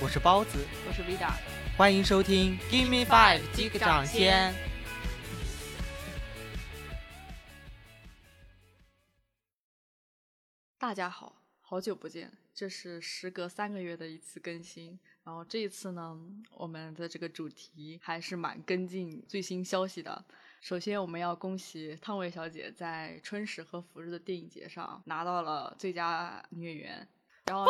我是包子，我是 Vida，欢迎收听 Give Me Five 击个掌先。大家好，好久不见，这是时隔三个月的一次更新。然后这一次呢，我们的这个主题还是蛮跟进最新消息的。首先，我们要恭喜汤唯小姐在春实和福日的电影节上拿到了最佳女演员。然后，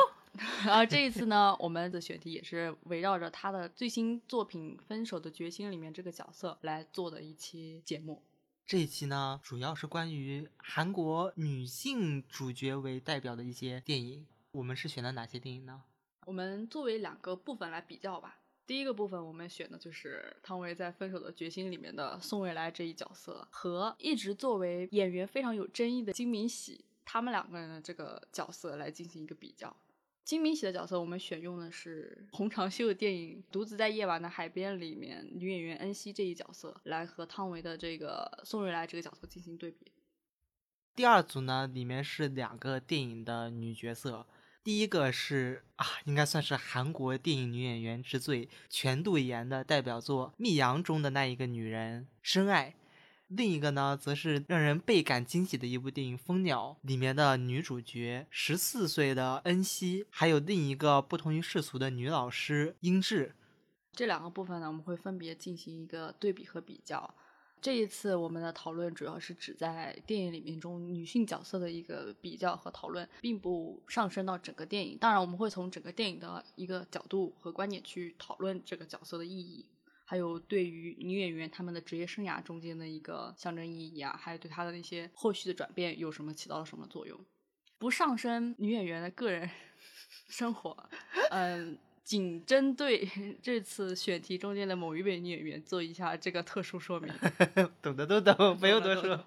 然 后这一次呢，我们的选题也是围绕着他的最新作品《分手的决心》里面这个角色来做的一期节目。这一期呢，主要是关于韩国女性主角为代表的一些电影。我们是选了哪些电影呢？我们作为两个部分来比较吧。第一个部分，我们选的就是汤唯在《分手的决心》里面的宋未来这一角色，和一直作为演员非常有争议的金敏喜，他们两个人的这个角色来进行一个比较。金敏喜的角色，我们选用的是洪长秀电影《独自在夜晚的海边》里面女演员恩熙这一角色，来和汤唯的这个宋瑞来这个角色进行对比。第二组呢，里面是两个电影的女角色。第一个是啊，应该算是韩国电影女演员之最全度妍的代表作《密阳》中的那一个女人深爱。另一个呢，则是让人倍感惊喜的一部电影《蜂鸟》里面的女主角十四岁的恩熙，还有另一个不同于世俗的女老师英智。这两个部分呢，我们会分别进行一个对比和比较。这一次我们的讨论主要是指在电影里面中女性角色的一个比较和讨论，并不上升到整个电影。当然，我们会从整个电影的一个角度和观点去讨论这个角色的意义，还有对于女演员她们的职业生涯中间的一个象征意义啊，还有对她的那些后续的转变有什么起到了什么作用，不上升女演员的个人 生活，嗯。仅针对 这次选题中间的某一位女演员做一下这个特殊说明，懂的都懂，不用多说。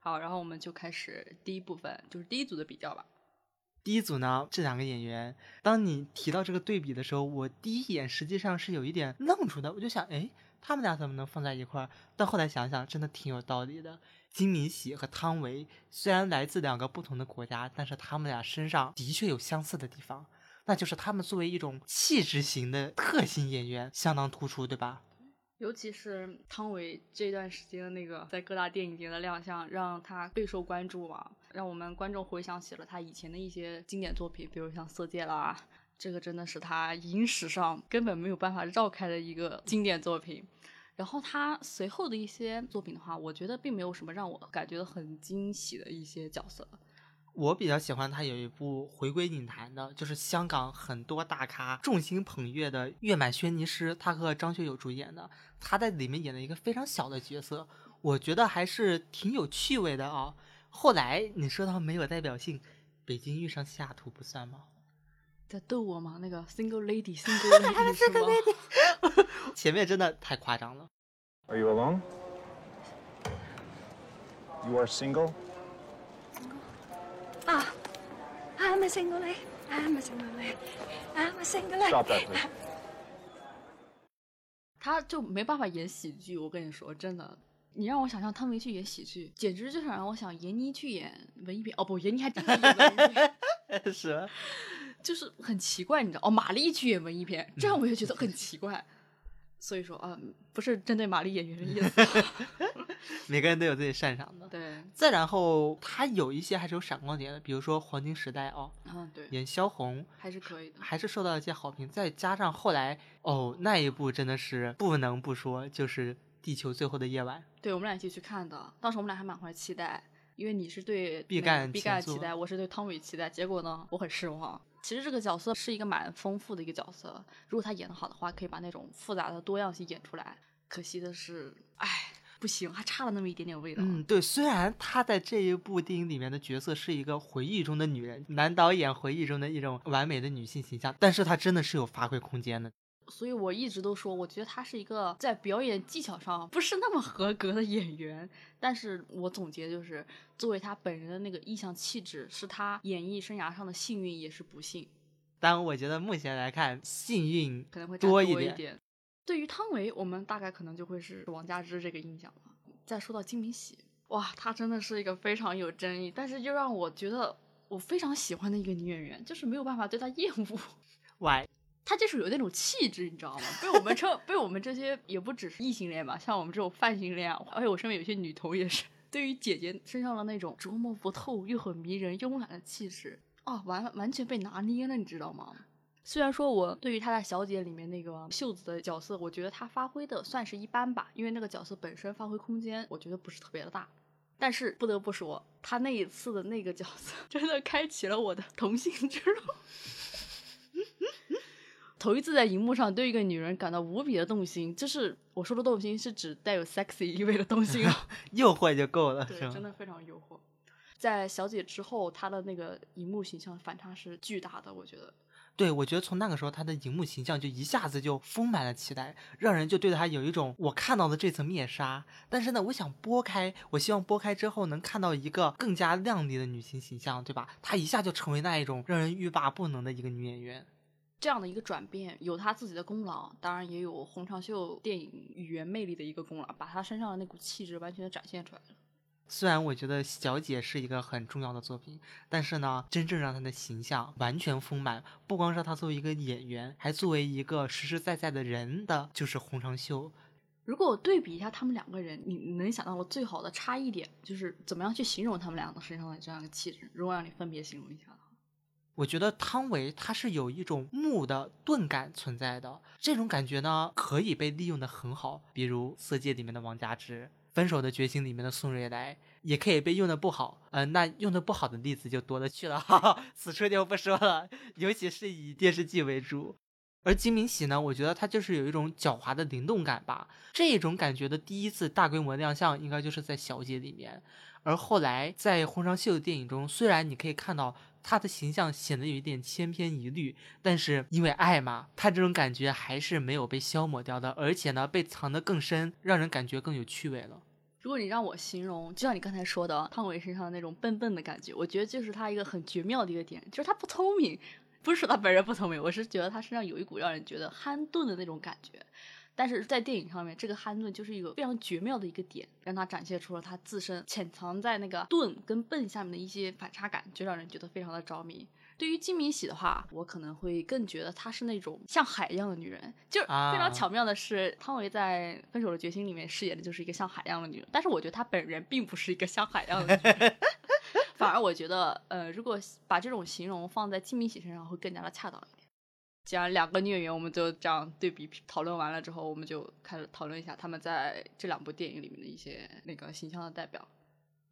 好，然后我们就开始第一部分，就是第一组的比较吧。第一组呢，这两个演员，当你提到这个对比的时候，我第一眼实际上是有一点愣住的，我就想，哎，他们俩怎么能放在一块儿？但后来想想，真的挺有道理的。金敏喜和汤唯虽然来自两个不同的国家，但是他们俩身上的确有相似的地方。那就是他们作为一种气质型的特型演员，相当突出，对吧？尤其是汤唯这段时间的那个在各大电影节的亮相，让他备受关注嘛，让我们观众回想起了他以前的一些经典作品，比如像《色戒》啦，这个真的是他影史上根本没有办法绕开的一个经典作品。然后他随后的一些作品的话，我觉得并没有什么让我感觉很惊喜的一些角色。我比较喜欢他有一部回归影坛的，就是香港很多大咖众星捧月的《月满轩尼诗》，他和张学友主演的，他在里面演了一个非常小的角色，我觉得还是挺有趣味的啊。后来你说他没有代表性，《北京遇上西雅图》不算吗？在逗我吗？那个 Single Lady，Single Lady 是吗？前面真的太夸张了。Are you alone? You are single. I'm a single lady. I'm a single lady. I'm a single lady. Stop that, please. 他就没办法演喜剧，我跟你说，真的，你让我想象汤唯去演喜剧，简直就想让我想闫妮去演文艺片。哦不，闫妮还真的演文艺片，是，就是很奇怪，你知道？哦，马丽去演文艺片，这样我就觉得很奇怪。所以说啊，不是针对玛丽演员的意思。每个人都有自己擅长的。对。再然后，他有一些还是有闪光点的，比如说《黄金时代》哦，嗯，对，演萧红还是可以的，还是受到一些好评。再加上后来哦，那一部真的是不能不说，就是《地球最后的夜晚》。对，我们俩一起去看的，当时我们俩还满怀期待，因为你是对毕赣毕赣期待，我是对汤唯期待，结果呢，我很失望。其实这个角色是一个蛮丰富的一个角色，如果他演的好的话，可以把那种复杂的多样性演出来。可惜的是，哎，不行，还差了那么一点点味道。嗯，对，虽然他在这一部电影里面的角色是一个回忆中的女人，男导演回忆中的一种完美的女性形象，但是她真的是有发挥空间的。所以我一直都说，我觉得他是一个在表演技巧上不是那么合格的演员。但是我总结就是，作为他本人的那个意象气质，是他演艺生涯上的幸运也是不幸。但我觉得目前来看，幸运可能会多一点。对于汤唯，我们大概可能就会是王佳芝这个印象了。再说到金敏喜，哇，她真的是一个非常有争议，但是又让我觉得我非常喜欢的一个女演员，就是没有办法对她厌恶。Why？他就是有那种气质，你知道吗？被我们称，被我们这些也不只是异性恋吧，像我们这种泛性恋啊，而且我身边有些女同也是，对于姐姐身上的那种琢磨不透又很迷人、慵懒的气质啊，完完全被拿捏了，你知道吗？虽然说我对于她在小姐里面那个秀子的角色，我觉得她发挥的算是一般吧，因为那个角色本身发挥空间，我觉得不是特别的大。但是不得不说，她那一次的那个角色，真的开启了我的同性之路。头一次在荧幕上对一个女人感到无比的动心，就是我说的动心，是指带有 sexy 意味的动心啊，诱惑就够了，对？真的非常诱惑。在小姐之后，她的那个荧幕形象反差是巨大的，我觉得。对，我觉得从那个时候，她的荧幕形象就一下子就丰满了起来，让人就对她有一种我看到的这层面纱，但是呢，我想拨开，我希望拨开之后能看到一个更加靓丽的女性形象，对吧？她一下就成为那一种让人欲罢不能的一个女演员。这样的一个转变有他自己的功劳，当然也有洪长秀电影语言魅力的一个功劳，把他身上的那股气质完全的展现出来了。虽然我觉得《小姐》是一个很重要的作品，但是呢，真正让她的形象完全丰满，不光是她作为一个演员，还作为一个实实在在的人的，就是洪长秀。如果我对比一下他们两个人，你你能想到的最好的差异点，就是怎么样去形容他们两个身上的这样一个气质？如果让你分别形容一下我觉得汤唯她是有一种木的钝感存在的，这种感觉呢可以被利用的很好，比如《色戒》里面的王佳芝，《分手的决心》里面的宋瑞来，也可以被用的不好。嗯、那用的不好的例子就多了去了，哈哈，此处就不说了，尤其是以电视剧为主。而金敏喜呢，我觉得她就是有一种狡猾的灵动感吧，这种感觉的第一次大规模亮相，应该就是在《小姐》里面。而后来在洪长秀的电影中，虽然你可以看到他的形象显得有一点千篇一律，但是因为爱嘛，他这种感觉还是没有被消磨掉的，而且呢，被藏得更深，让人感觉更有趣味了。如果你让我形容，就像你刚才说的，汤唯身上那种笨笨的感觉，我觉得就是他一个很绝妙的一个点，就是他不聪明，不是说他本人不聪明，我是觉得他身上有一股让人觉得憨钝的那种感觉。但是在电影上面，这个憨钝就是一个非常绝妙的一个点，让他展现出了他自身潜藏在那个钝跟笨下面的一些反差感，就让人觉得非常的着迷。对于金敏喜的话，我可能会更觉得她是那种像海一样的女人，就是非啊常巧妙的是，汤唯在《分手的决心》里面饰演的就是一个像海一样的女人，但是我觉得她本人并不是一个像海一样的女人，反而我觉得，呃，如果把这种形容放在金敏喜身上，会更加的恰当一点。既然两个女演员我们就这样对比讨论完了之后，我们就开始讨论一下他们在这两部电影里面的一些那个形象的代表。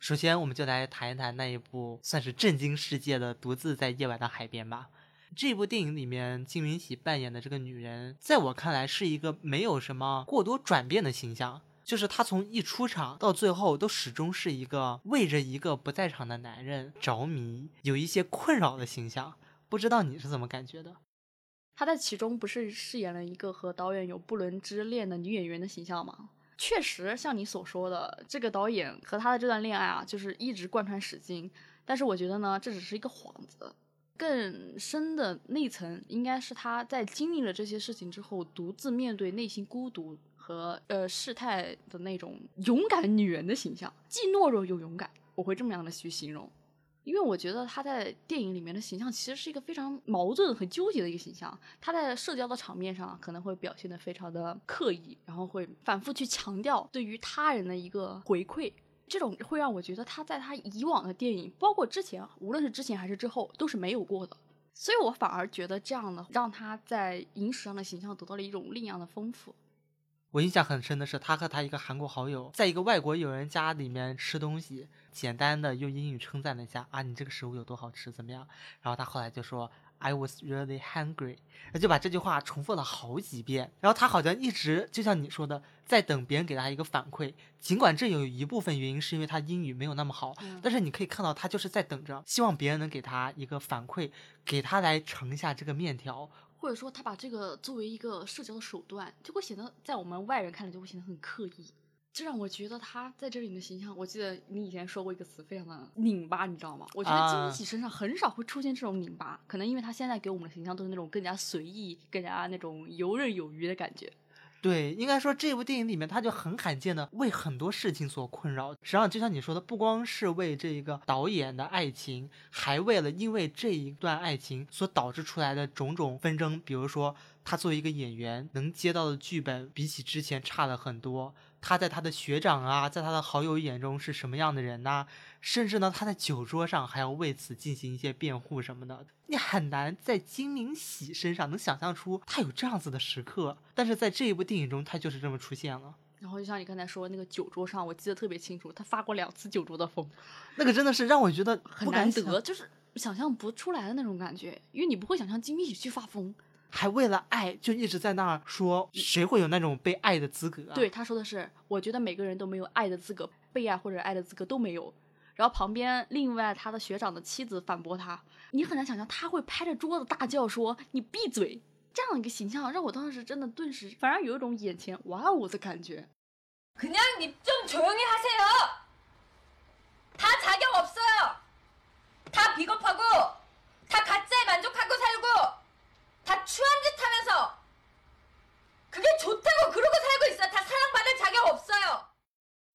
首先，我们就来谈一谈那一部算是震惊世界的《独自在夜晚的海边》吧。这部电影里面，金敏喜扮演的这个女人，在我看来是一个没有什么过多转变的形象，就是她从一出场到最后，都始终是一个为着一个不在场的男人着迷，有一些困扰的形象。不知道你是怎么感觉的？她在其中不是饰演了一个和导演有不伦之恋的女演员的形象吗？确实，像你所说的，这个导演和他的这段恋爱啊，就是一直贯穿始终。但是我觉得呢，这只是一个幌子，更深的内层应该是他在经历了这些事情之后，独自面对内心孤独和呃事态的那种勇敢女人的形象，既懦弱又勇敢，我会这么样的去形容。因为我觉得他在电影里面的形象其实是一个非常矛盾、很纠结的一个形象。他在社交的场面上可能会表现得非常的刻意，然后会反复去强调对于他人的一个回馈，这种会让我觉得他在他以往的电影，包括之前，无论是之前还是之后，都是没有过的。所以我反而觉得这样的让他在影史上的形象得到了一种另样的丰富。我印象很深的是，他和他一个韩国好友在一个外国友人家里面吃东西，简单的用英语称赞了一下啊，你这个食物有多好吃，怎么样？然后他后来就说 I was really hungry，就把这句话重复了好几遍。然后他好像一直就像你说的，在等别人给他一个反馈，尽管这有一部分原因是因为他英语没有那么好，嗯但是你可以看到他就是在等着，希望别人能给他一个反馈，给他来盛一下这个面条。或者说他把这个作为一个社交的手段，就会显得在我们外人看来就会显得很刻意。这让我觉得他在这里的形象，我记得你以前说过一个词，非常的拧巴，你知道吗？我觉得金喜身上很少会出现这种拧巴，可能因为他现在给我们的形象都是那种更加随意、更加那种游刃有余的感觉。对，应该说这部电影里面，他就很罕见的为很多事情所困扰。实际上，就像你说的，不光是为这一个导演的爱情，还为了因为这一段爱情所导致出来的种种纷争。比如说，他作为一个演员，能接到的剧本比起之前差了很多。他在他的学长啊，在他的好友眼中是什么样的人呢？甚至呢，他在酒桌上还要为此进行一些辩护什么的。你很难在金明喜身上能想象出他有这样子的时刻，但是在这一部电影中，他就是这么出现了。然后就像你刚才说那个酒桌上，我记得特别清楚，他发过两次酒桌的疯，那个真的是让我觉得很难得，就是想象不出来的那种感觉，因为你不会想象金明喜去发疯。还为了爱，就一直在那儿说，谁会有那种被爱的资格？对，他说的是，我觉得每个人都没有爱的资格，被爱或者爱的资格都没有。然后旁边另外他的学长的妻子反驳他，你很难想象他会拍着桌子大叫说：“你闭嘴！”这样一个形象让我当时真的顿时，反而有一种眼前哇哦的感觉。그냥입좀조용히하세요다자격없어요다비겁하고다가짜에만족하고살고 他추한짓하면서그게좋다고그러고살고있어다사랑받을자격없어요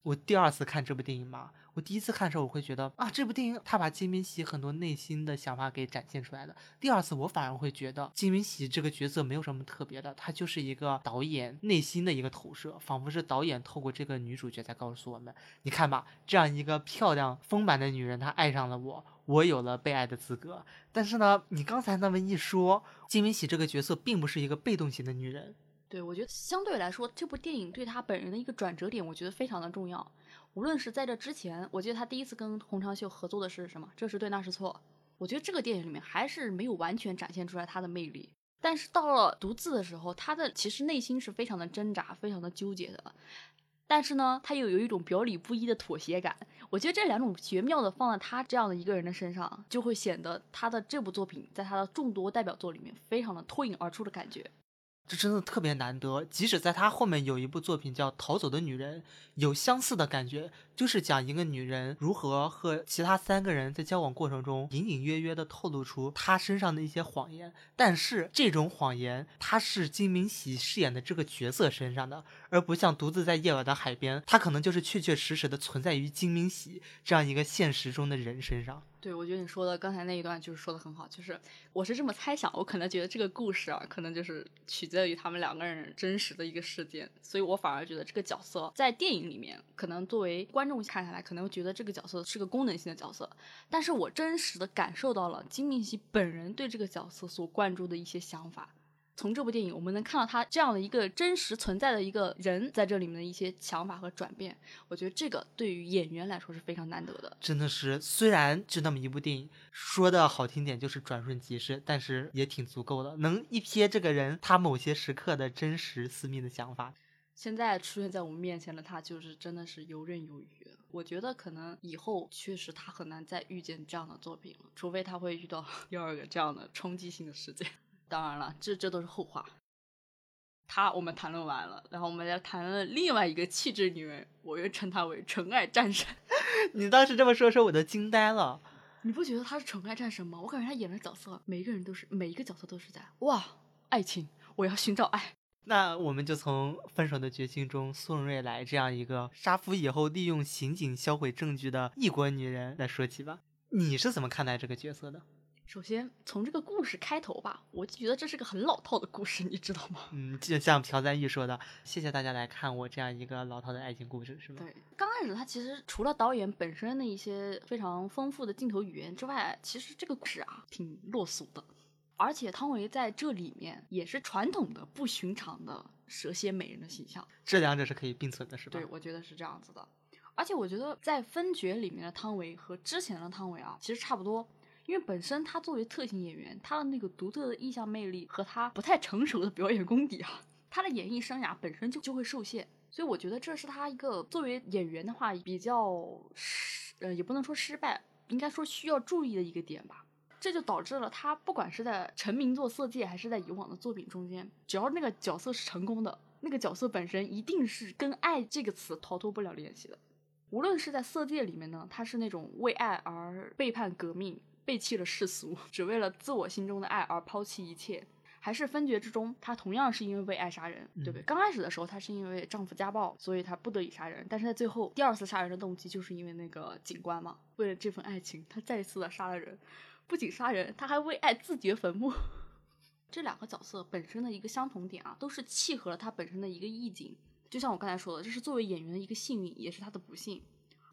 我第二次看这部电影嘛， 我第一次看的时候，我会觉得啊，这部电影他把金敏喜很多内心的想法给展现出来了。第二次我反而会觉得金敏喜这个角色没有什么特别的，他就是一个导演内心的一个投射，仿佛是导演透过这个女主角在告诉我们：你看吧，这样一个漂亮丰满的女人，她爱上了我。我有了被爱的资格，但是呢，你刚才那么一说，金敏喜这个角色并不是一个被动型的女人。对，我觉得相对来说，这部电影对她本人的一个转折点，我觉得非常的重要。无论是在这之前，我记得他第一次跟洪长秀合作的是什么？这是对，那是错。我觉得这个电影里面还是没有完全展现出来他的魅力。但是到了独自的时候，他的其实内心是非常的挣扎，非常的纠结的。但是呢，他又有一种表里不一的妥协感。我觉得这两种绝妙的放在他这样的一个人的身上，就会显得他的这部作品在他的众多代表作里面非常的脱颖而出的感觉。这真的特别难得，即使在他后面有一部作品叫《逃走的女人》，有相似的感觉，就是讲一个女人如何和其他三个人在交往过程中，隐隐约约的透露出她身上的一些谎言。但是这种谎言，她是金明喜饰演的这个角色身上的，而不像独自在夜晚的海边，她可能就是确确实实的存在于金明喜这样一个现实中的人身上。对，我觉得你说的刚才那一段就是说的很好，就是我是这么猜想，我可能觉得这个故事啊，可能就是取决于他们两个人真实的一个事件，所以我反而觉得这个角色在电影里面，可能作为观众看下来，可能觉得这个角色是个功能性的角色，但是我真实的感受到了金敏熙本人对这个角色所灌注的一些想法。从这部电影，我们能看到他这样的一个真实存在的一个人在这里面的一些想法和转变。我觉得这个对于演员来说是非常难得的。真的是，虽然就那么一部电影，说的好听点就是转瞬即逝，但是也挺足够的，能一瞥这个人他某些时刻的真实私密的想法。现在出现在我们面前的他，就是真的是游刃有余。我觉得可能以后确实他很难再遇见这样的作品了，除非他会遇到 第二个这样的冲击性的事件。当然了，这这都是后话。她我们谈论完了，然后我们再谈论另外一个气质女人，我又称她为纯爱战神。你当时这么说时候，我都惊呆了。你不觉得她是纯爱战神吗？我感觉她演的角色，每一个人都是，每一个角色都是在哇，爱情，我要寻找爱。那我们就从《分手的决心》中宋瑞来这样一个杀夫以后利用刑警销毁证据的异国女人来说起吧。你是怎么看待这个角色的？首先从这个故事开头吧，我就觉得这是个很老套的故事，你知道吗？嗯，就像朴赞玉说的，谢谢大家来看我这样一个老套的爱情故事，是吗？对，刚开始他其实除了导演本身的一些非常丰富的镜头语言之外，其实这个故事啊挺落俗的，而且汤唯在这里面也是传统的不寻常的蛇蝎美人的形象，这两者是可以并存的，是吧？对，我觉得是这样子的。而且我觉得在分角里面的汤唯和之前的汤唯啊，其实差不多。因为本身他作为特型演员，他的那个独特的意象魅力和他不太成熟的表演功底啊，他的演艺生涯本身就就会受限，所以我觉得这是他一个作为演员的话比较失，呃，也不能说失败，应该说需要注意的一个点吧。这就导致了他不管是在成名作《色戒》还是在以往的作品中间，只要那个角色是成功的，那个角色本身一定是跟爱这个词逃脱不了联系的。无论是在《色戒》里面呢，他是那种为爱而背叛革命。背弃了世俗，只为了自我心中的爱而抛弃一切，还是分觉之中，她同样是因为为爱杀人，对不对？嗯刚开始的时候，她是因为丈夫家暴，所以她不得已杀人，但是在最后第二次杀人的动机就是因为那个警官嘛，为了这份爱情，她再一次的杀了人，不仅杀人，她还为爱自掘坟墓。这两个角色本身的一个相同点啊，都是契合了她本身的一个意境。就像我刚才说的，这是作为演员的一个幸运，也是她的不幸。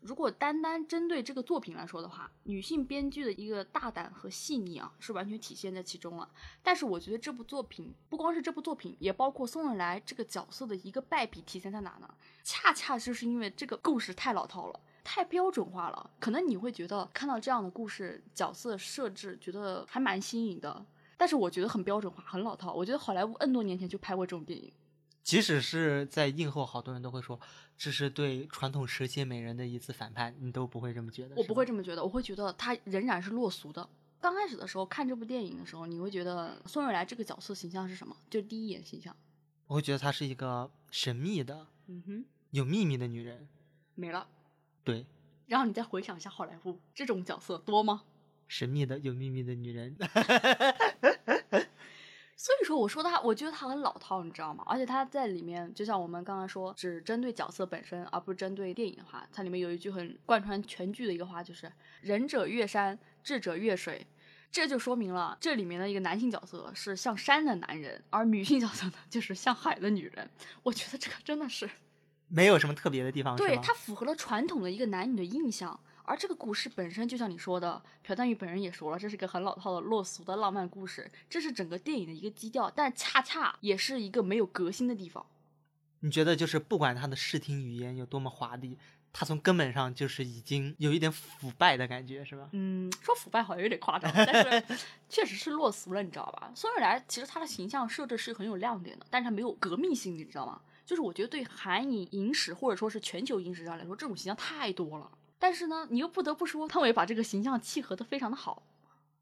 如果单单针对这个作品来说的话，女性编剧的一个大胆和细腻啊，是完全体现在其中了。但是我觉得这部作品不光是这部作品，也包括宋任来这个角色的一个败笔体现在哪呢？恰恰就是因为这个故事太老套了。太标准化了，可能你会觉得看到这样的故事角色设置，觉得还蛮新颖的。但是我觉得很标准化，很老套。我觉得好莱坞 N 多年前就拍过这种电影。即使是在映后，好多人都会说这是对传统蛇蝎美人的一次反叛，你都不会这么觉得？我不会这么觉得，我会觉得她仍然是落俗的。刚开始的时候看这部电影的时候，你会觉得宋瑞来这个角色形象是什么？就是第一眼形象，我会觉得她是一个神秘的、嗯哼，有秘密的女人。没了。对，然后你再回想一下好莱坞这种角色多吗？神秘的、有秘密的女人。所以说，我说他，我觉得他很老套，你知道吗？而且他在里面，就像我们刚刚说，只针对角色本身，而不是针对电影的话，它里面有一句很贯穿全剧的一个话，就是“仁者越山，智者越水”。这就说明了这里面的一个男性角色是像山的男人，而女性角色呢就是像海的女人。我觉得这个真的是没有什么特别的地方，对它符合了传统的一个男女的印象。而这个故事本身，就像你说的，朴赞玉本人也说了，这是个很老套的落俗的浪漫故事，这是整个电影的一个基调，但恰恰也是一个没有革新的地方。你觉得就是不管他的视听语言有多么华丽，他从根本上就是已经有一点腐败的感觉，是吧？嗯，说腐败好像有点夸张，但是 确实是落俗了，你知道吧？孙瑞来其实他的形象设置是很有亮点的，但是他没有革命性，你知道吗？就是我觉得对韩影影史或者说是全球影史上来说，这种形象太多了。但是呢，你又不得不说，汤唯把这个形象契合的非常的好。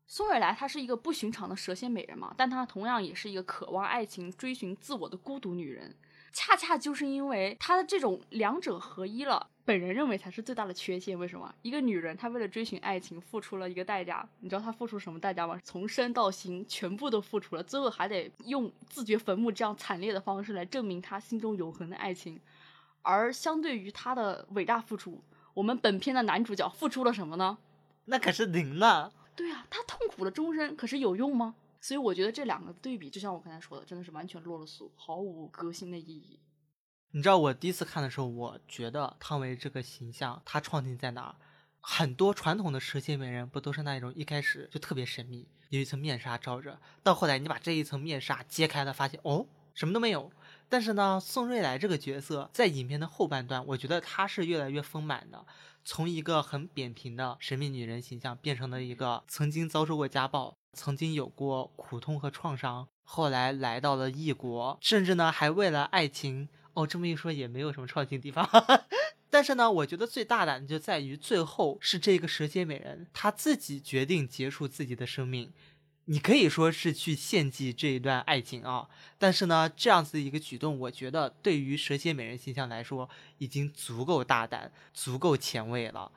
宋瑞来她是一个不寻常的蛇蝎美人嘛，但她同样也是一个渴望爱情、追寻自我的孤独女人。恰恰就是因为她的这种两者合一了，本人认为才是最大的缺陷。为什么？一个女人她为了追寻爱情付出了一个代价，你知道她付出什么代价吗？从身到心全部都付出了，最后还得用自掘坟墓这样惨烈的方式来证明她心中永恒的爱情。而相对于她的伟大付出，我们本片的男主角付出了什么呢？那可是零呢。对啊，他痛苦了终身，可是有用吗？所以我觉得这两个对比，就像我刚才说的，真的是完全落了俗，毫无革新的意义。你知道我第一次看的时候，我觉得汤唯这个形象，她创新在哪儿？很多传统的蛇蝎美人不都是那一种一开始就特别神秘，有一层面纱罩着，到后来你把这一层面纱揭开了，发现哦什么都没有。但是呢，宋瑞来这个角色在影片的后半段，我觉得她是越来越丰满的，从一个很扁平的神秘女人形象，变成了一个曾经遭受过家暴，曾经有过苦痛和创伤，后来来到了异国，甚至呢还为了爱情。哦，这么一说也没有什么创新地方。但是呢，我觉得最大胆的就在于最后是这个蛇蝎美人她自己决定结束自己的生命。你可以说是去献祭这一段爱情啊，但是呢，这样子一个举动，我觉得对于蛇蝎美人形象来说，已经足够大胆、足够前卫了。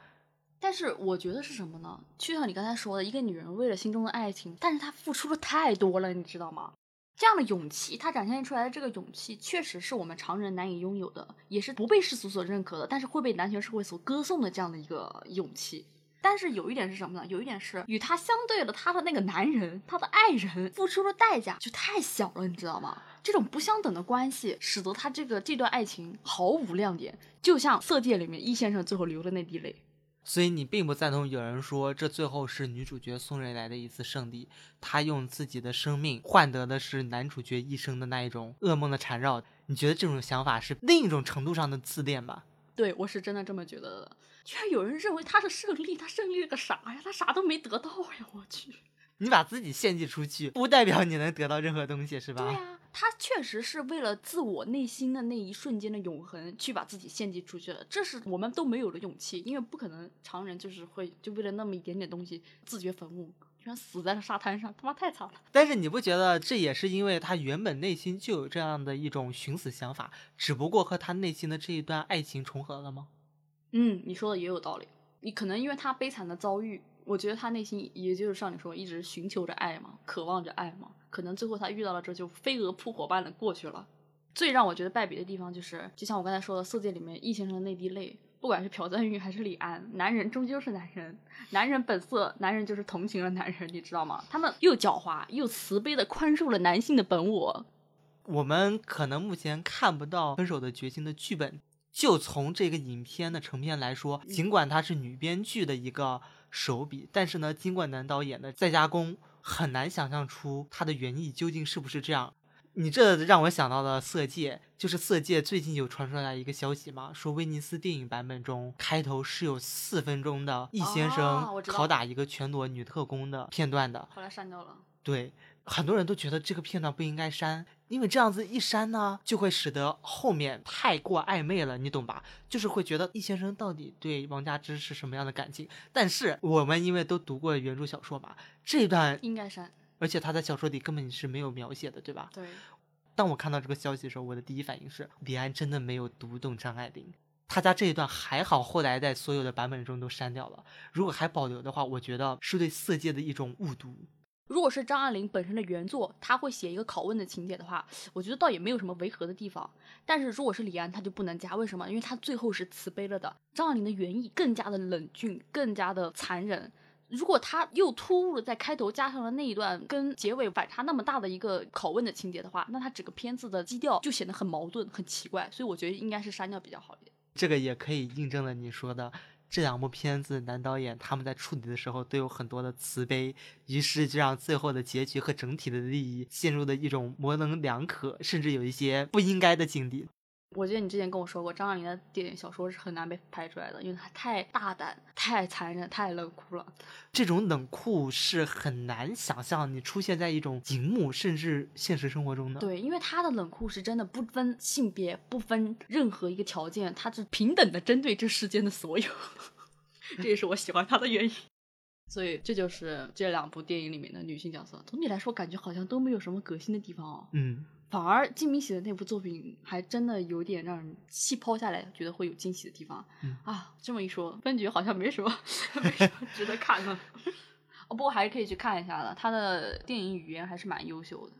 但是我觉得是什么呢？就像你刚才说的，一个女人为了心中的爱情，但是她付出了太多了，你知道吗？这样的勇气，她展现出来的这个勇气，确实是我们常人难以拥有的，也是不被世俗所认可的，但是会被男权社会所歌颂的这样的一个勇气。但是有一点是什么呢？有一点是与他相对的，他的那个男人，他的爱人付出的代价就太小了，你知道吗？这种不相等的关系，使得他这个这段爱情毫无亮点，就像《色戒》里面易先生最后流的那滴泪。所以你并不赞同有人说这最后是女主角送人来的一次胜利，她用自己的生命换得的是男主角一生的那一种噩梦的缠绕。你觉得这种想法是另一种程度上的自恋吧？对我是真的这么觉得的。居然有人认为他是胜利，他胜利了个啥呀？他啥都没得到呀！我去。你把自己献祭出去，不代表你能得到任何东西，是吧？对呀、他确实是为了自我内心的那一瞬间的永恒，去把自己献祭出去了。这是我们都没有的勇气，因为不可能常人就是会就为了那么一点点东西自掘坟墓，居然死在了沙滩上，他妈太惨了。但是你不觉得这也是因为他原本内心就有这样的一种寻死想法，只不过和他内心的这一段爱情重合了吗？嗯，你说的也有道理。你可能因为他悲惨的遭遇，我觉得他内心也就是像你说，一直寻求着爱嘛，渴望着爱嘛。可能最后他遇到了这就飞蛾扑火般的过去了。最让我觉得败笔的地方就是，就像我刚才说的，《色戒》里面易先生的那滴泪，不管是朴赞玉还是李安，男人终究是男人，男人本色，男人就是同情了男人，你知道吗？他们又狡猾又慈悲的宽恕了男性的本我。我们可能目前看不到《分手的决心》的剧本，就从这个影片的成片来说，尽管它是女编剧的一个手笔，但是呢，经过男导演的再加工，很难想象出它的原意究竟是不是这样。你这让我想到了《色戒》，就是《色戒》最近有传出来一个消息嘛，说威尼斯电影版本中开头是有四分钟的易先哦生拷打一个全裸女特工的片段的，后来删掉了。对，很多人都觉得这个片段不应该删，因为这样子一删呢，就会使得后面太过暧昧了，你懂吧？就是会觉得易先生到底对王佳芝是什么样的感情？但是我们因为都读过原著小说嘛，这段，应该删。而且他在小说里根本是没有描写的，对吧？对，当我看到这个消息的时候，我的第一反应是，李安真的没有读懂张爱玲。他家这一段还好，后来在所有的版本中都删掉了。如果还保留的话，我觉得是对色戒的一种误读。如果是张爱玲本身的原作，他会写一个拷问的情节的话，我觉得倒也没有什么违和的地方。但是如果是李安，他就不能加，为什么？因为他最后是慈悲了的。张爱玲的原意更加的冷峻，更加的残忍。如果他又突兀的在开头加上了那一段跟结尾反差那么大的一个拷问的情节的话，那他整个片子的基调就显得很矛盾、很奇怪。所以我觉得应该是删掉比较好一点。这个也可以印证了你说的，这两部片子男导演他们在处理的时候都有很多的慈悲，于是就让最后的结局和整体的利益陷入了一种模棱两可，甚至有一些不应该的境地。我记得你之前跟我说过，张爱玲的电影小说是很难被拍出来的，因为她太大胆、太残忍、太冷酷了。这种冷酷是很难想象你出现在一种荧幕甚至现实生活中的。，对，因为她的冷酷是真的不分性别，不分任何一个条件，她是平等的针对这世间的所有。这也是我喜欢她的原因。所以这就是这两部电影里面的女性角色。总体来说，感觉好像都没有什么革新的地方哦。嗯，反而金敏喜的那部作品还真的有点让人细抛下来，觉得会有惊喜的地方。嗯啊，这么一说，分局好像没什么 没什么值得看的。哦，不过还是可以去看一下的，他的电影语言还是蛮优秀的。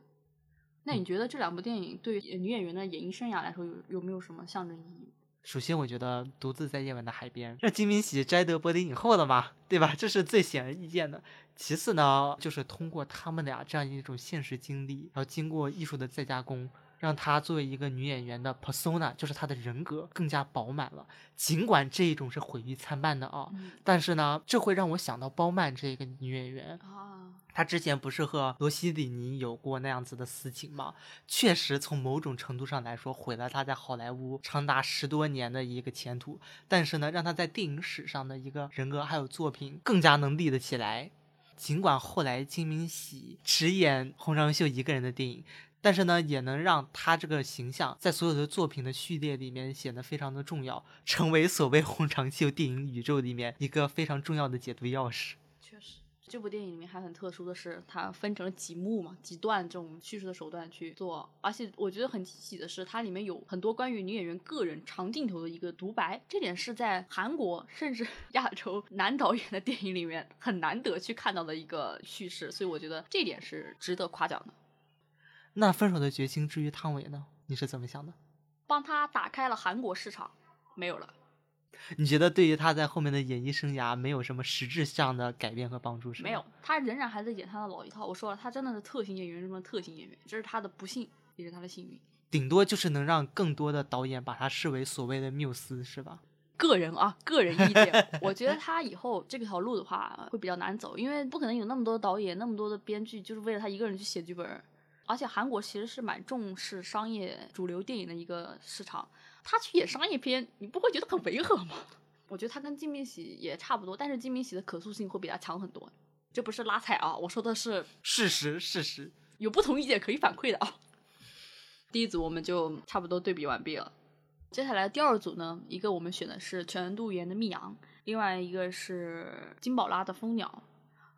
那你觉得这两部电影对女演员的演艺生涯来说有有没有什么象征意义？首先我觉得独自在夜晚的海边让金敏喜摘得柏林影后了嘛，对吧？这是最显而易见的。其次呢，就是通过他们俩这样一种现实经历，然后经过艺术的再加工，让她作为一个女演员的 persona，就是她的人格更加饱满了。尽管这一种是毁誉参半的啊，嗯但是呢，这会让我想到包曼这个女演员，啊，他之前不是和罗西里尼有过那样子的私情吗？确实，从某种程度上来说，毁了他在好莱坞长达十多年的一个前途。但是呢，让他在电影史上的一个人格还有作品更加能立得起来。尽管后来金敏喜只演洪尚秀一个人的电影，但是呢，也能让他这个形象在所有的作品的序列里面显得非常的重要，成为所谓洪长秀电影宇宙里面一个非常重要的解读钥匙。这部电影里面还很特殊的是，它分成了几幕嘛，几段这种叙事的手段去做，而且我觉得很惊喜的是，它里面有很多关于女演员个人长镜头的一个独白，这点是在韩国甚至 亚洲男导演的电影里面很难得去看到的一个叙事，所以我觉得这点是值得夸奖的，那分手的决心至于汤唯呢？你是怎么想的？帮他打开了韩国市场，没有了。你觉得对于他在后面的演艺生涯没有什么实质上的改变和帮助是吗？没有，他仍然还在演他的老一套。我说了，他真的是特型演员中的特型演员，这是他的不幸，也是他的幸运。顶多就是能让更多的导演把他视为所谓的缪斯，是吧？个人啊，个人意见，我觉得他以后这条路的话会比较难走，因为不可能有那么多导演、那么多的编剧，就是为了他一个人去写剧本。而且韩国其实是蛮重视商业主流电影的一个市场，他去演商业片，你不会觉得很违和吗？我觉得他跟金敏喜也差不多，但是金敏喜的可塑性会比他强很多。这不是拉踩啊，我说的是事实，事实。有不同意见可以反馈的啊。第一组我们就差不多对比完毕了，接下来第二组呢，一个我们选的是全度妍的密阳，另外一个是金宝拉的蜂鸟。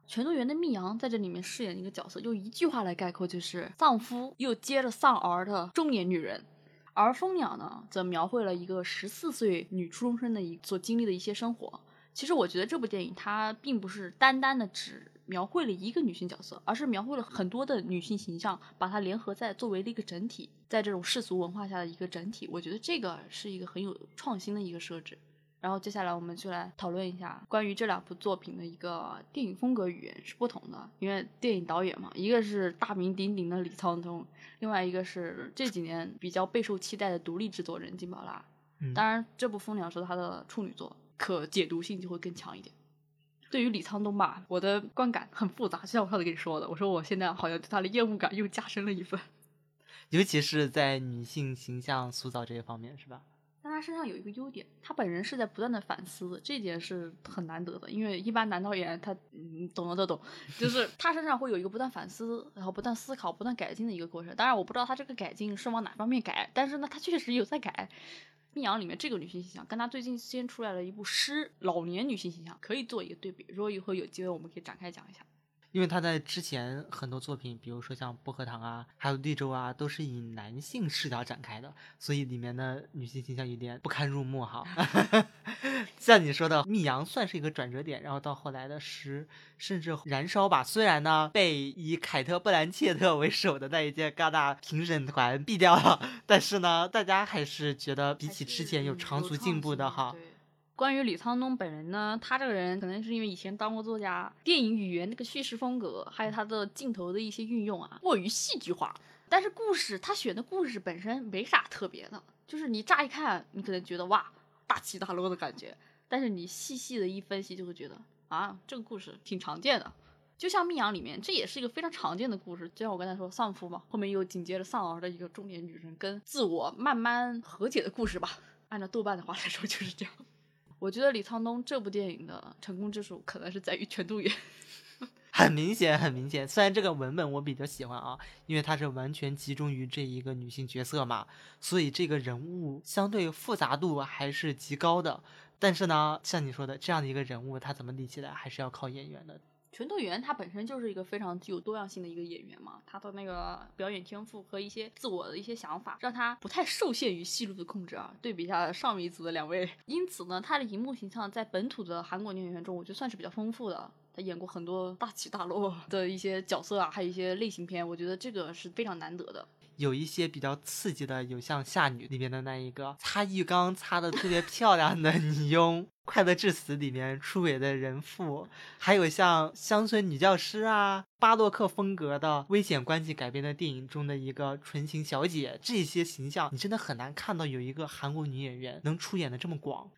全度妍的密阳在这里面饰演一个角色，用一句话来概括，就是丧夫又接着丧儿的中年女人。而蜂鸟呢，则描绘了一个十四岁女初中生的一所经历的一些生活。其实我觉得这部电影它并不是单单的只描绘了一个女性角色，而是描绘了很多的女性形象，把它联合在作为了一个整体，在这种世俗文化下的一个整体。我觉得这个是一个很有创新的一个设置。然后接下来我们就来讨论一下关于这两部作品的一个电影风格语言是不同的，因为电影导演嘛，一个是大名鼎鼎的李沧东，另外一个是这几年比较备受期待的独立制作人金宝拉。嗯当然，这部《蜂鸟》是他的处女作，可解读性就会更强一点。对于李沧东吧，我的观感很复杂，就像我上次跟你说的，我说我现在好像对他的厌恶感又加深了一分。尤其是在女性形象塑造这一方面，是吧？但他身上有一个优点，他本人是在不断的反思，这点是很难得的。因为一般男导演他，嗯，懂的都懂，就是 他身上会有一个不断反思，然后不断思考、不断改进的一个过程。当然，我不知道他这个改进是往哪方面改，但是呢，他确实有在改。《密阳》里面这个女性形象，跟她最近先出来了一部《诗》老年女性形象，可以做一个对比。如果以后有机会，我们可以展开讲一下。因为他在之前很多作品，比如说像《薄荷糖》啊，还有《绿洲》啊，都是以男性视角展开的，所以里面的女性形象有点不堪入目哈。像你说的，《密阳》算是一个转折点，然后到后来的《诗》，甚至《燃烧吧》，虽然呢被以凯特·布兰切特为首的那一届戛纳评审团毙掉了，但是呢，大家还是觉得比起之前有长足进步的哈。关于李沧东本人呢，他这个人可能是因为以前当过作家，电影语言那个叙事风格，还有他的镜头的一些运用啊，过于戏剧化。但是故事他选的故事本身没啥特别的，就是你乍一看，你可能觉得哇大起大落的感觉，但是你细细的一分析，就会觉得啊这个故事挺常见的。就像《密阳》里面，这也是一个非常常见的故事。就像我刚才说，丧夫嘛，后面又紧接着丧儿的一个中年女人跟自我慢慢和解的故事吧。按照豆瓣的话来说，就是这样。我觉得李沧东这部电影的成功之处，可能是在于全度妍。很明显，很明显。虽然这个文本我比较喜欢啊，因为它是完全集中于这一个女性角色嘛，所以这个人物相对复杂度还是极高的。但是呢，像你说的，这样的一个人物，他怎么立起来，还是要靠演员的。全斗元他本身就是一个非常具有多样性的一个演员嘛，他的那个表演天赋和一些自我的一些想法，让他不太受限于戏路的控制啊。对比一下上一组的两位，因此呢，他的荧幕形象在本土的韩国女演员中，我觉得算是比较丰富的。他演过很多大起大落的一些角色啊，还有一些类型片，我觉得这个是非常难得的。有一些比较刺激的，有像《夏女》里面的那一个擦浴缸擦的特别漂亮的女佣，《快乐至死》里面出轨的人妇，还有像《乡村女教师》啊、巴洛克风格的危险关系改编的电影中的一个纯情小姐，这些形象你真的很难看到有一个韩国女演员能出演的这么广。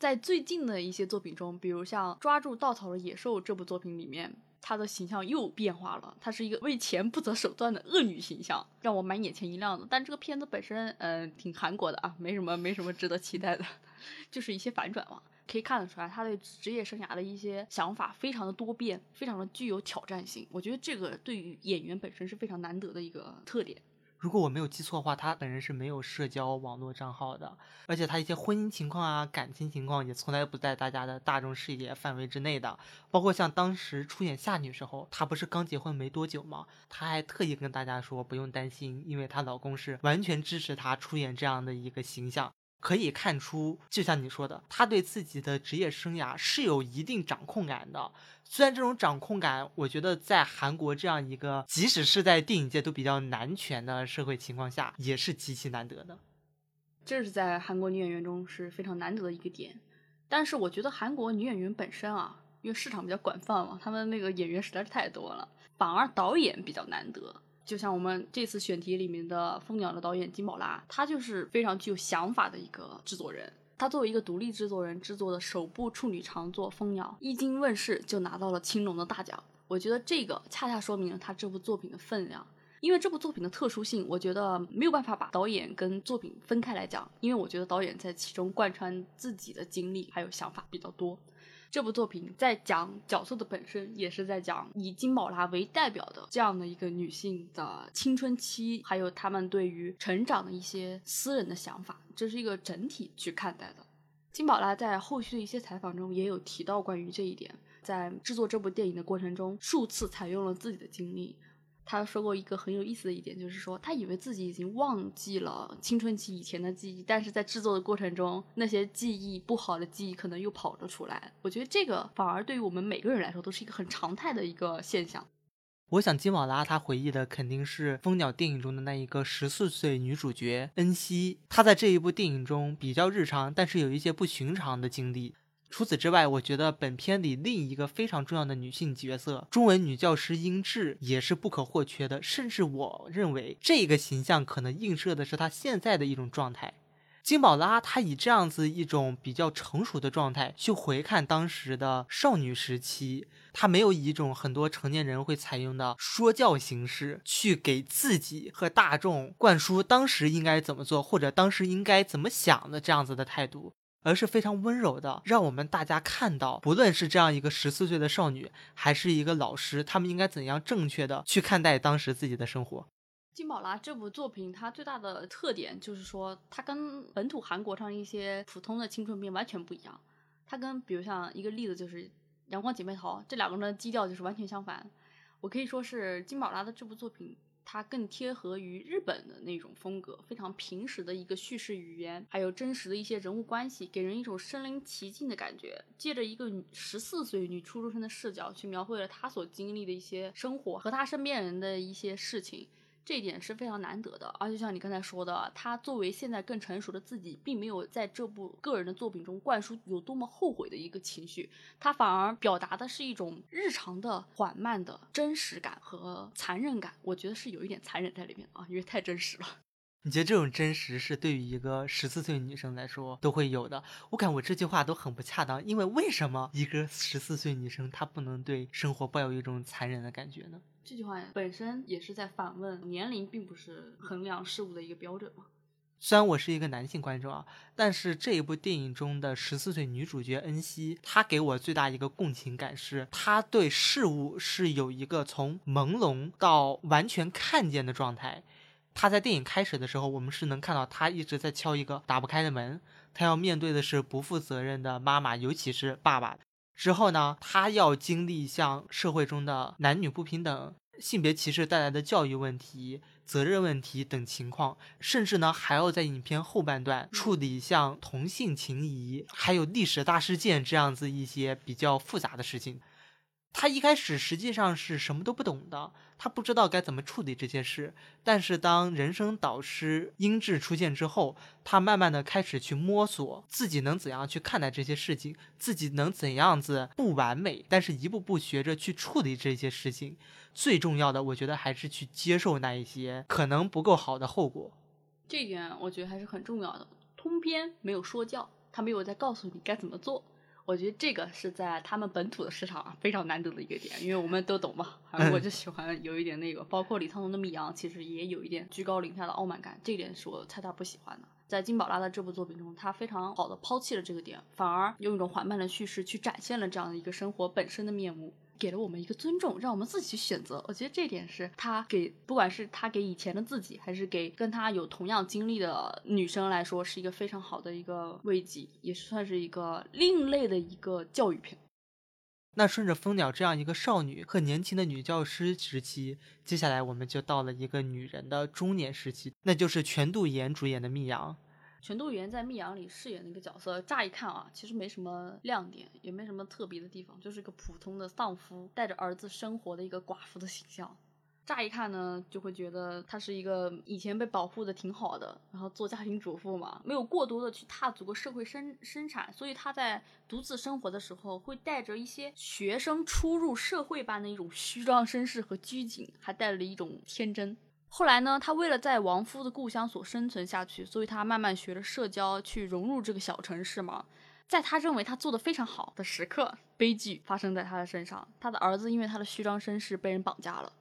在最近的一些作品中，比如像《抓住稻草的野兽》这部作品里面，她的形象又变化了。她是一个为钱不择手段的恶女形象，让我蛮眼前一亮的。但这个片子本身，嗯、呃，挺韩国的啊，没什么没什么值得期待的，就是一些反转嘛。可以看得出来，她对职业生涯的一些想法非常的多变，非常的具有挑战性。我觉得这个对于演员本身是非常难得的一个特点。如果我没有记错的话，他本人是没有社交网络账号的，而且他一些婚姻情况啊、感情情况也从来不在大家的大众视野范围之内的。包括像当时出演夏女时候，她不是刚结婚没多久吗？她还特意跟大家说不用担心，因为她老公是完全支持她出演这样的一个形象。可以看出，就像你说的，他对自己的职业生涯是有一定掌控感的。虽然这种掌控感，我觉得在韩国这样一个即使是在电影界都比较男权的社会情况下，也是极其难得的。这是在韩国女演员中是非常难得的一个点。但是我觉得韩国女演员本身啊，因为市场比较广泛嘛，他们那个演员实在是太多了，反而导演比较难得。就像我们这次选题里面的《蜂鸟》的导演金宝拉，他就是非常具有想法的一个制作人。他作为一个独立制作人制作的首部处女长作《蜂鸟》，一经问世就拿到了青龙的大奖。我觉得这个恰恰说明了他这部作品的分量。因为这部作品的特殊性，我觉得没有办法把导演跟作品分开来讲，因为我觉得导演在其中贯穿自己的经历还有想法比较多。这部作品在讲角色的本身，也是在讲以金宝拉为代表的这样的一个女性的青春期，还有她们对于成长的一些私人的想法，这是一个整体去看待的。金宝拉在后续的一些采访中也有提到关于这一点，在制作这部电影的过程中，数次采用了自己的经历。他说过一个很有意思的一点，就是说他以为自己已经忘记了青春期以前的记忆，但是在制作的过程中，那些记忆不好的记忆可能又跑了出来。我觉得这个反而对于我们每个人来说都是一个很常态的一个现象。我想金宝拉他回忆的肯定是《蜂鸟》电影中的那一个十四岁女主角恩熙，她在这一部电影中比较日常，但是有一些不寻常的经历。除此之外，我觉得本片里另一个非常重要的女性角色，中文女教师英智也是不可或缺的。甚至我认为这个形象可能映射的是她现在的一种状态。金宝拉她以这样子一种比较成熟的状态去回看当时的少女时期，她没有以一种很多成年人会采用的说教形式去给自己和大众灌输当时应该怎么做或者当时应该怎么想的这样子的态度。而是非常温柔的，让我们大家看到，不论是这样一个十四岁的少女，还是一个老师，他们应该怎样正确的去看待当时自己的生活。金宝拉这部作品，它最大的特点就是说，它跟本土韩国上一些普通的青春片完全不一样。它跟比如像一个例子就是《阳光姐妹淘》，这两个人的基调就是完全相反。我可以说是金宝拉的这部作品。它更贴合于日本的那种风格，非常平实的一个叙事语言，还有真实的一些人物关系，给人一种身临其境的感觉。借着一个十四岁女初中生的视角，去描绘了她所经历的一些生活和她身边人的一些事情。这一点是非常难得的，而且像你刚才说的，他作为现在更成熟的自己，并没有在这部个人的作品中灌输有多么后悔的一个情绪，他反而表达的是一种日常的缓慢的真实感和残忍感。我觉得是有一点残忍在里面啊，因为太真实了。你觉得这种真实是对于一个十四岁女生来说都会有的？我感觉我这句话都很不恰当，因为为什么一个十四岁女生她不能对生活抱有一种残忍的感觉呢？这句话本身也是在反问年龄并不是衡量事物的一个标准嘛。虽然我是一个男性观众啊，但是这一部电影中的十四岁女主角恩熙，她给我最大一个共情感是，她对事物是有一个从朦胧到完全看见的状态。她在电影开始的时候，我们是能看到她一直在敲一个打不开的门，她要面对的是不负责任的妈妈，尤其是爸爸。之后呢，他要经历像社会中的男女不平等。性别歧视带来的教育问题、责任问题等情况，甚至呢还要在影片后半段处理像同性情谊、还有历史大事件这样子一些比较复杂的事情。他一开始实际上是什么都不懂的，他不知道该怎么处理这些事。但是当人生导师英智出现之后，他慢慢的开始去摸索自己能怎样去看待这些事情，自己能怎样子不完美，但是一步步学着去处理这些事情。最重要的，我觉得还是去接受那一些可能不够好的后果。这一点我觉得还是很重要的。通篇没有说教，他没有在告诉你该怎么做。我觉得这个是在他们本土的市场非常难得的一个点，因为我们都懂嘛，我就喜欢有一点那个，包括李沧东的《密阳》，其实也有一点居高临下的傲慢感，这一点是我猜他不喜欢的。在金宝拉的这部作品中，他非常好的抛弃了这个点，反而用一种缓慢的叙事去展现了这样的一个生活本身的面目。给了我们一个尊重，让我们自己去选择。我觉得这点是他给，不管是他给以前的自己，还是给跟他有同样经历的女生来说，是一个非常好的一个慰藉，也算是一个另类的一个教育片。那顺着蜂鸟这样一个少女和年轻的女教师时期，接下来我们就到了一个女人的中年时期，那就是全度妍主演的《密阳》。全度妍在《密阳》里饰演的一个角色，乍一看啊，其实没什么亮点，也没什么特别的地方，就是一个普通的丧夫带着儿子生活的一个寡妇的形象。乍一看呢，就会觉得她是一个以前被保护的挺好的，然后做家庭主妇嘛，没有过多的去踏足过社会生生产，所以她在独自生活的时候，会带着一些学生初入社会般的一种虚张声势和拘谨，还带着一种天真。后来呢，他为了在亡夫的故乡所生存下去，所以他慢慢学着社交，去融入这个小城市嘛。在他认为他做的非常好的时刻，悲剧发生在他的身上。他的儿子因为他的虚张声势被人绑架了。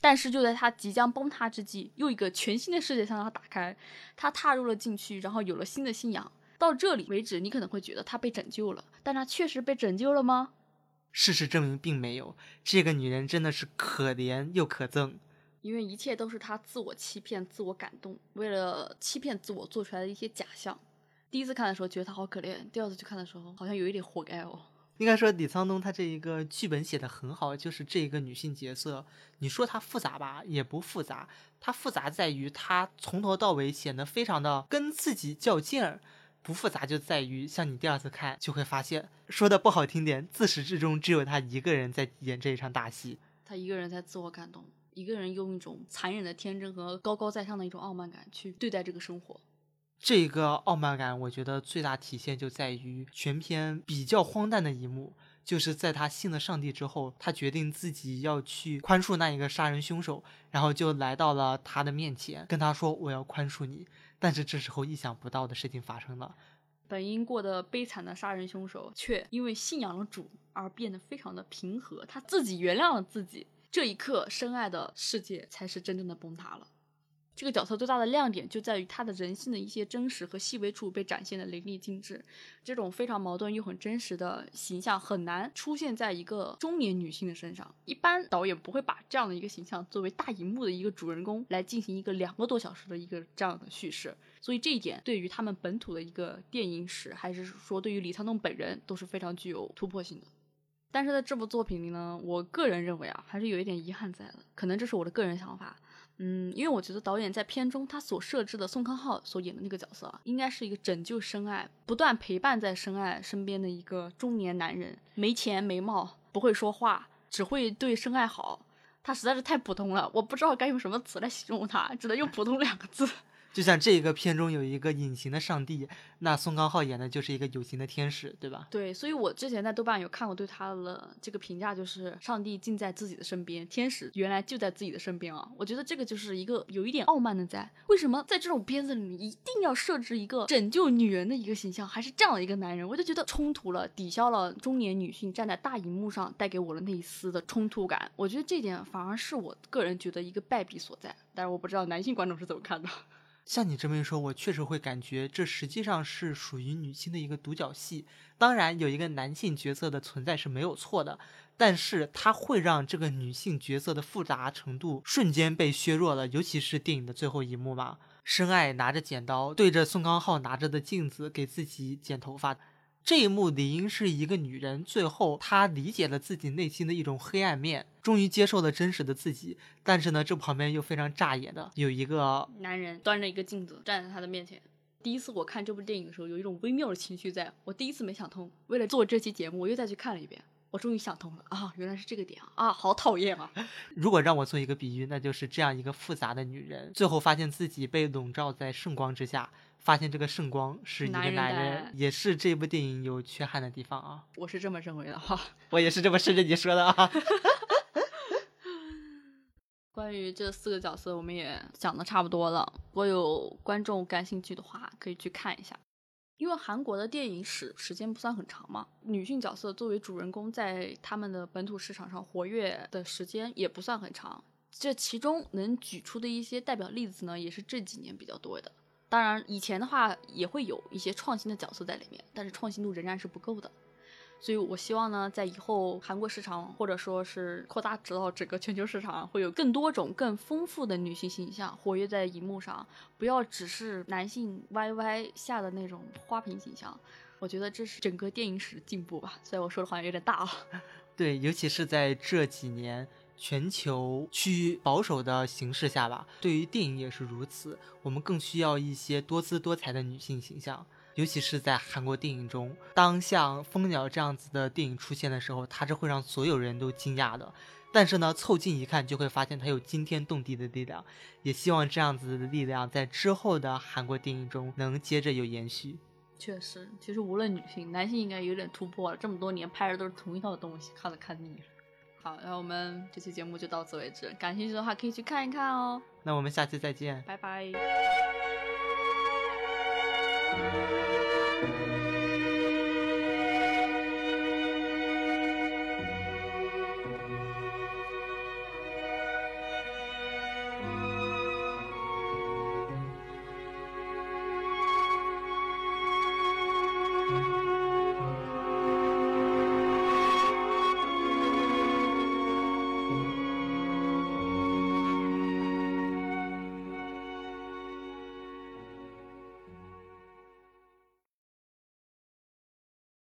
但是就在他即将崩塌之际，又一个全新的世界向他打开，他踏入了禁区，然后有了新的信仰。到这里为止，你可能会觉得他被拯救了，但他确实被拯救了吗？事实证明并没有。这个女人真的是可怜又可憎。因为一切都是他自我欺骗、自我感动，为了欺骗自我做出来的一些假象。第一次看的时候觉得他好可怜，第二次去看的时候好像有一点活该哦。应该说李沧东他这一个剧本写的很好，就是这一个女性角色，你说她复杂吧，也不复杂，她复杂在于她从头到尾显得非常的跟自己较劲儿。不复杂就在于，像你第二次看就会发现，说的不好听点，自始至终只有他一个人在演这一场大戏。他一个人在自我感动，一个人用一种残忍的天真和高高在上的一种傲慢感去对待这个生活。这个傲慢感，我觉得最大体现就在于全篇比较荒诞的一幕，就是在他信了上帝之后，他决定自己要去宽恕那一个杀人凶手，然后就来到了他的面前，跟他说：“我要宽恕你。”但是这时候意想不到的事情发生了，本应过得悲惨的杀人凶手，却因为信仰了主而变得非常的平和，他自己原谅了自己。这一刻，深爱的世界才是真正的崩塌了。这个角色最大的亮点就在于他的人性的一些真实和细微处被展现的淋漓尽致。这种非常矛盾又很真实的形象很难出现在一个中年女性的身上。一般导演不会把这样的一个形象作为大荧幕的一个主人公来进行一个两个多小时的一个这样的叙事。所以这一点对于他们本土的一个电影史，还是说对于李沧东本人都是非常具有突破性的。但是在这部作品里呢，我个人认为啊，还是有一点遗憾在的。可能这是我的个人想法。嗯，因为我觉得导演在片中他所设置的宋康昊所演的那个角色啊，应该是一个拯救深爱、不断陪伴在深爱身边的一个中年男人，没钱没貌，不会说话，只会对深爱好。他实在是太普通了，我不知道该用什么词来形容他，只能用普通两个字。就像这一个片中有一个隐形的上帝，那宋康昊演的就是一个有形的天使，对吧？对，所以我之前在豆瓣有看过对他的这个评价，就是上帝近在自己的身边，天使原来就在自己的身边啊。我觉得这个就是一个有一点傲慢的在，为什么在这种片子里面一定要设置一个拯救女人的一个形象，还是这样的一个男人？我就觉得冲突了，抵消了中年女性站在大荧幕上带给我的那一丝的冲突感。我觉得这点反而是我个人觉得一个败笔所在，但是我不知道男性观众是怎么看的。像你这么一说，我确实会感觉这实际上是属于女性的一个独角戏。当然，有一个男性角色的存在是没有错的，但是它会让这个女性角色的复杂程度瞬间被削弱了。尤其是电影的最后一幕嘛，深爱拿着剪刀对着宋康昊拿着的镜子给自己剪头发。这一幕理应是一个女人，最后她理解了自己内心的一种黑暗面，终于接受了真实的自己。但是呢，这旁边又非常炸眼的有一个男人端着一个镜子站在她的面前。第一次我看这部电影的时候，有一种微妙的情绪，在我第一次没想通，为了做这期节目，我又再去看了一遍。我终于想通了啊，原来是这个点啊！啊，好讨厌啊！如果让我做一个比喻，那就是这样一个复杂的女人，最后发现自己被笼罩在圣光之下。发现这个圣光是一个男人，也是这部电影有缺憾的地方啊。我是这么认为的哈，我也是这么顺着你说的啊。关于这四个角色，我们也讲的差不多了。如果有观众感兴趣的话，可以去看一下。因为韩国的电影史时间不算很长嘛，女性角色作为主人公在他们的本土市场上活跃的时间也不算很长。这其中能举出的一些代表例子呢，也是这几年比较多的。当然，以前的话也会有一些创新的角色在里面，但是创新度仍然是不够的。所以我希望呢，在以后韩国市场或者说是扩大直到整个全球市场，会有更多种、更丰富的女性形象活跃在荧幕上，不要只是男性 YY 下的那种花瓶形象。我觉得这是整个电影史的进步吧。虽然我说的好像有点大啊。对，尤其是在这几年。全球趋于保守的形势下吧，对于电影也是如此。我们更需要一些多姿多彩的女性形象，尤其是在韩国电影中，当像《蜂鸟》这样子的电影出现的时候，它是会让所有人都惊讶的。但是呢，凑近一看就会发现它有惊天动地的力量。也希望这样子的力量在之后的韩国电影中能接着有延续。确实，其实无论女性、男性，应该有点突破了。这么多年拍的都是同一套东西，看了看腻了。好，然后我们这期节目就到此为止。感兴趣的话，可以去看一看哦。那我们下期再见，拜拜。Thank you.